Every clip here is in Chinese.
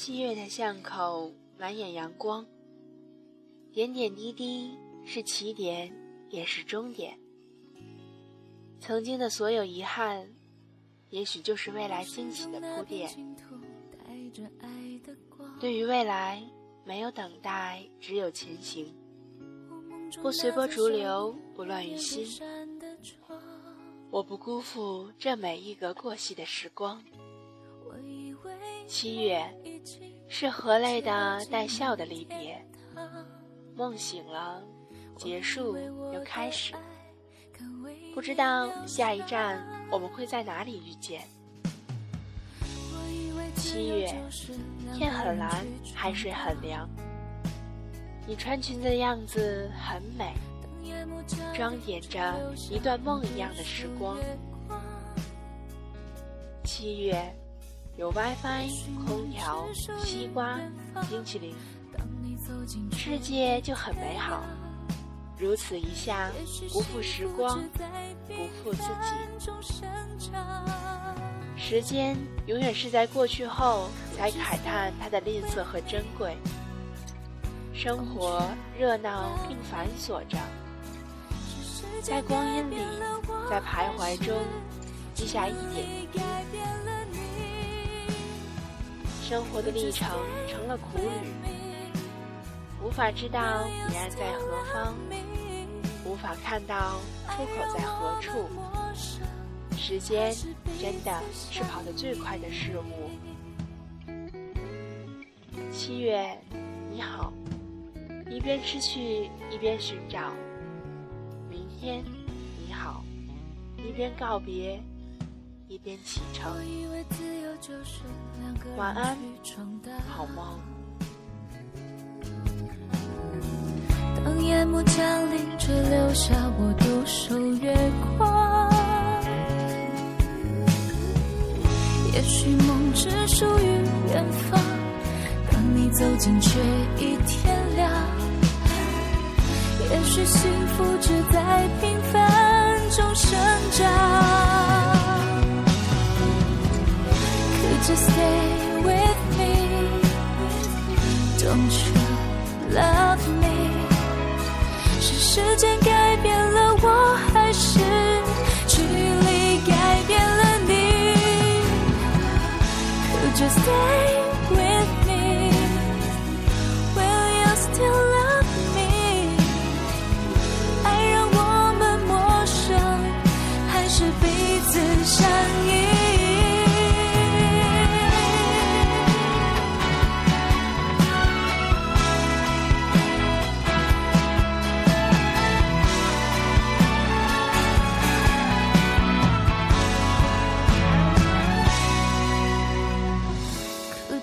七月的巷口满眼阳光，点点滴滴是起点，也是终点。曾经的所有遗憾，也许就是未来惊喜的铺垫。对于未来，没有等待，只有前行。不随波逐流，不乱于心。我不辜负这每一个过隙的时光。七月，是和泪的带笑的离别。梦醒了，结束又开始。不知道下一站我们会在哪里遇见。七月，天很蓝，海水很凉。你穿裙子的样子很美，装点着一段梦一样的时光。七月。有 WiFi、空调、西瓜、冰淇淋，世界就很美好。如此一下，不负时光，不负自己。时间永远是在过去后才慨叹它的吝啬和珍贵。生活热闹并繁琐着，在光阴里，在徘徊中，记下一点一滴。生活的历程成了苦旅，无法知道彼岸在何方，无法看到出口在何处。时间真的是跑得最快的事物。七月，你好，一边失去一边寻找。明天，你好，一边告别。一边启程，晚安，好梦。当夜幕降临，只留下我独守月光。也许梦只属于远方，当你走近，却已天亮。也许幸福只在平凡中生长。Stay with me, don't you love me？是时间改变了我，还是距离改变了你？Could you stay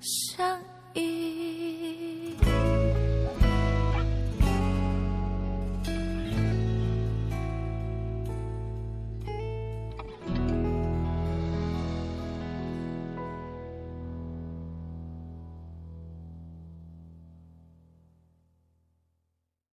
想